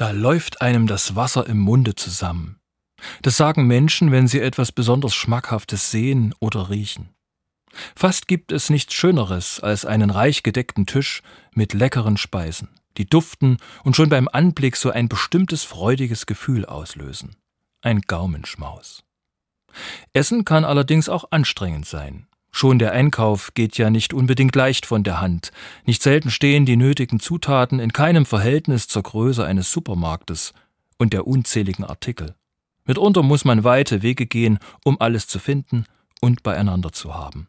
Da läuft einem das Wasser im Munde zusammen. Das sagen Menschen, wenn sie etwas besonders Schmackhaftes sehen oder riechen. Fast gibt es nichts Schöneres als einen reich gedeckten Tisch mit leckeren Speisen, die duften und schon beim Anblick so ein bestimmtes freudiges Gefühl auslösen. Ein Gaumenschmaus. Essen kann allerdings auch anstrengend sein. Schon der Einkauf geht ja nicht unbedingt leicht von der Hand. Nicht selten stehen die nötigen Zutaten in keinem Verhältnis zur Größe eines Supermarktes und der unzähligen Artikel. Mitunter muss man weite Wege gehen, um alles zu finden und beieinander zu haben.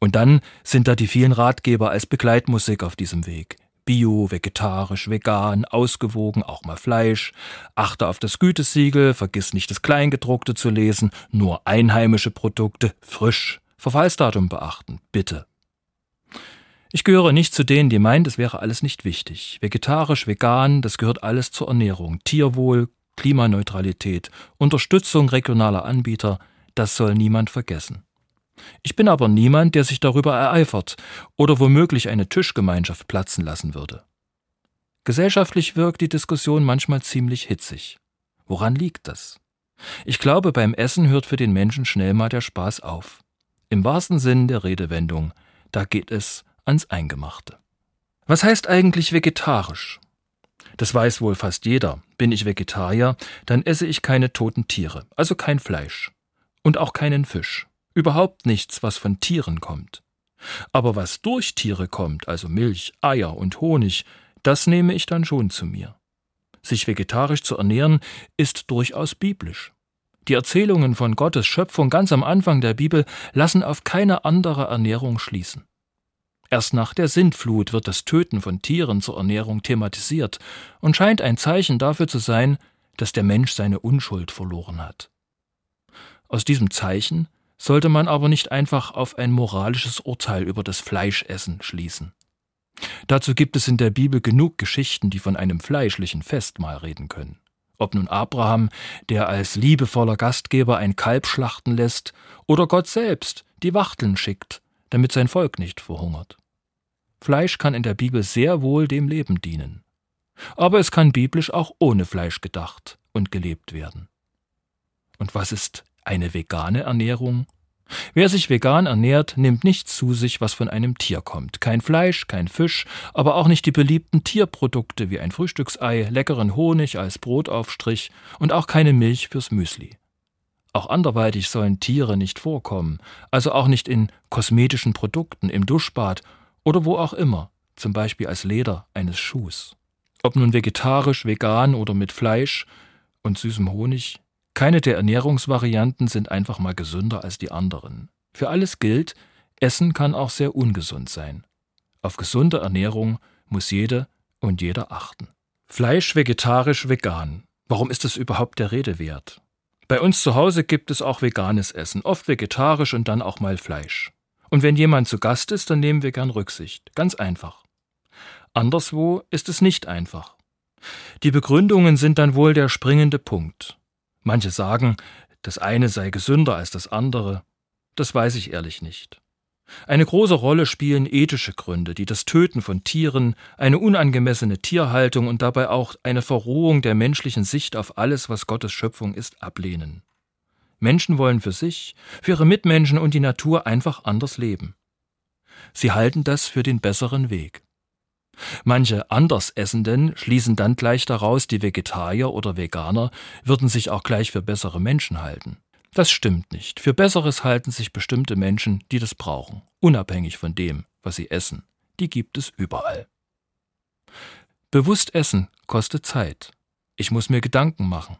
Und dann sind da die vielen Ratgeber als Begleitmusik auf diesem Weg. Bio, vegetarisch, vegan, ausgewogen, auch mal Fleisch. Achte auf das Gütesiegel, vergiss nicht das Kleingedruckte zu lesen, nur einheimische Produkte, frisch. Verfallsdatum beachten, bitte. Ich gehöre nicht zu denen, die meinen, das wäre alles nicht wichtig. Vegetarisch, vegan, das gehört alles zur Ernährung. Tierwohl, Klimaneutralität, Unterstützung regionaler Anbieter, das soll niemand vergessen. Ich bin aber niemand, der sich darüber ereifert oder womöglich eine Tischgemeinschaft platzen lassen würde. Gesellschaftlich wirkt die Diskussion manchmal ziemlich hitzig. Woran liegt das? Ich glaube, beim Essen hört für den Menschen schnell mal der Spaß auf. Im wahrsten Sinn der Redewendung, da geht es ans Eingemachte. Was heißt eigentlich vegetarisch? Das weiß wohl fast jeder. Bin ich Vegetarier, dann esse ich keine toten Tiere, also kein Fleisch. Und auch keinen Fisch überhaupt nichts, was von Tieren kommt. Aber was durch Tiere kommt, also Milch, Eier und Honig, das nehme ich dann schon zu mir. Sich vegetarisch zu ernähren, ist durchaus biblisch. Die Erzählungen von Gottes Schöpfung ganz am Anfang der Bibel lassen auf keine andere Ernährung schließen. Erst nach der Sintflut wird das Töten von Tieren zur Ernährung thematisiert und scheint ein Zeichen dafür zu sein, dass der Mensch seine Unschuld verloren hat. Aus diesem Zeichen sollte man aber nicht einfach auf ein moralisches Urteil über das Fleischessen schließen. Dazu gibt es in der Bibel genug Geschichten, die von einem fleischlichen Festmahl reden können. Ob nun Abraham, der als liebevoller Gastgeber ein Kalb schlachten lässt, oder Gott selbst, die Wachteln schickt, damit sein Volk nicht verhungert. Fleisch kann in der Bibel sehr wohl dem Leben dienen. Aber es kann biblisch auch ohne Fleisch gedacht und gelebt werden. Und was ist eine vegane Ernährung? Wer sich vegan ernährt, nimmt nichts zu sich, was von einem Tier kommt. Kein Fleisch, kein Fisch, aber auch nicht die beliebten Tierprodukte wie ein Frühstücksei, leckeren Honig als Brotaufstrich und auch keine Milch fürs Müsli. Auch anderweitig sollen Tiere nicht vorkommen, also auch nicht in kosmetischen Produkten, im Duschbad oder wo auch immer, zum Beispiel als Leder eines Schuhs. Ob nun vegetarisch, vegan oder mit Fleisch und süßem Honig, keine der Ernährungsvarianten sind einfach mal gesünder als die anderen. Für alles gilt, Essen kann auch sehr ungesund sein. Auf gesunde Ernährung muss jede und jeder achten. Fleisch, vegetarisch, vegan. Warum ist das überhaupt der Rede wert? Bei uns zu Hause gibt es auch veganes Essen, oft vegetarisch und dann auch mal Fleisch. Und wenn jemand zu Gast ist, dann nehmen wir gern Rücksicht. Ganz einfach. Anderswo ist es nicht einfach. Die Begründungen sind dann wohl der springende Punkt. Manche sagen, das eine sei gesünder als das andere. Das weiß ich ehrlich nicht. Eine große Rolle spielen ethische Gründe, die das Töten von Tieren, eine unangemessene Tierhaltung und dabei auch eine Verrohung der menschlichen Sicht auf alles, was Gottes Schöpfung ist, ablehnen. Menschen wollen für sich, für ihre Mitmenschen und die Natur einfach anders leben. Sie halten das für den besseren Weg. Manche Andersessenden schließen dann gleich daraus, die Vegetarier oder Veganer würden sich auch gleich für bessere Menschen halten. Das stimmt nicht. Für Besseres halten sich bestimmte Menschen, die das brauchen, unabhängig von dem, was sie essen. Die gibt es überall. Bewusst essen kostet Zeit. Ich muss mir Gedanken machen.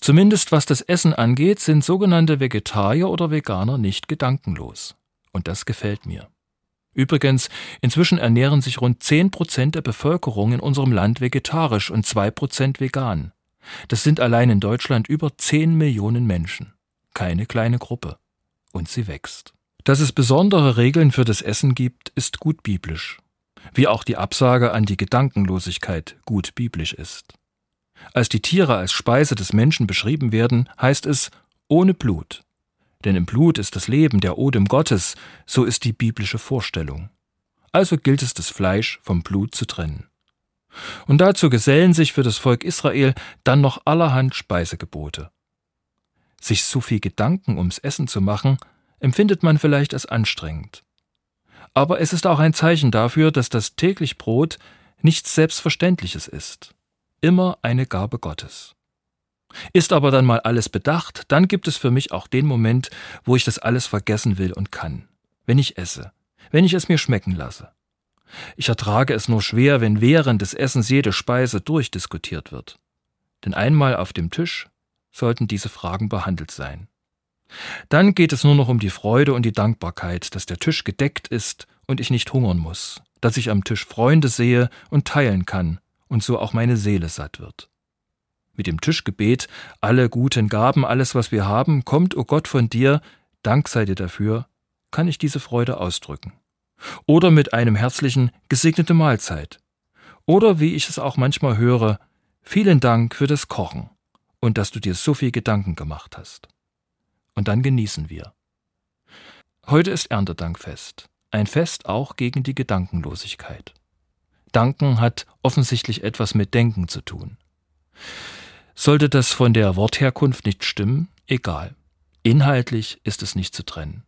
Zumindest was das Essen angeht, sind sogenannte Vegetarier oder Veganer nicht gedankenlos. Und das gefällt mir. Übrigens, inzwischen ernähren sich rund 10 Prozent der Bevölkerung in unserem Land vegetarisch und 2 Prozent vegan. Das sind allein in Deutschland über 10 Millionen Menschen. Keine kleine Gruppe. Und sie wächst. Dass es besondere Regeln für das Essen gibt, ist gut biblisch. Wie auch die Absage an die Gedankenlosigkeit gut biblisch ist. Als die Tiere als Speise des Menschen beschrieben werden, heißt es ohne Blut, denn im Blut ist das Leben, der Odem Gottes, so ist die biblische Vorstellung. Also gilt es, das Fleisch vom Blut zu trennen. Und dazu gesellen sich für das Volk Israel dann noch allerhand Speisegebote. Sich so viel Gedanken ums Essen zu machen, empfindet man vielleicht als anstrengend. Aber es ist auch ein Zeichen dafür, dass das täglich Brot nichts Selbstverständliches ist, immer eine Gabe Gottes. Ist aber dann mal alles bedacht, dann gibt es für mich auch den Moment, wo ich das alles vergessen will und kann, wenn ich esse, wenn ich es mir schmecken lasse. Ich ertrage es nur schwer, wenn während des Essens jede Speise durchdiskutiert wird. Denn einmal auf dem Tisch sollten diese Fragen behandelt sein. Dann geht es nur noch um die Freude und die Dankbarkeit, dass der Tisch gedeckt ist und ich nicht hungern muss, dass ich am Tisch Freunde sehe und teilen kann und so auch meine Seele satt wird. Mit dem Tischgebet, alle guten Gaben, alles, was wir haben, kommt, o oh Gott, von dir, Dank sei dir dafür, kann ich diese Freude ausdrücken. Oder mit einem herzlichen gesegnete Mahlzeit. Oder wie ich es auch manchmal höre, vielen Dank für das Kochen und dass du dir so viel Gedanken gemacht hast. Und dann genießen wir. Heute ist Erntedankfest, ein Fest auch gegen die Gedankenlosigkeit. Danken hat offensichtlich etwas mit Denken zu tun. Sollte das von der Wortherkunft nicht stimmen, egal. Inhaltlich ist es nicht zu trennen.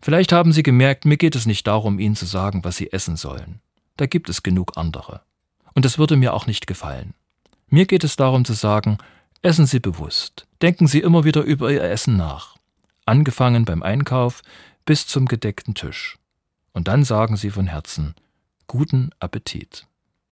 Vielleicht haben Sie gemerkt, mir geht es nicht darum, Ihnen zu sagen, was Sie essen sollen. Da gibt es genug andere. Und das würde mir auch nicht gefallen. Mir geht es darum zu sagen, essen Sie bewusst. Denken Sie immer wieder über Ihr Essen nach. Angefangen beim Einkauf bis zum gedeckten Tisch. Und dann sagen Sie von Herzen, guten Appetit.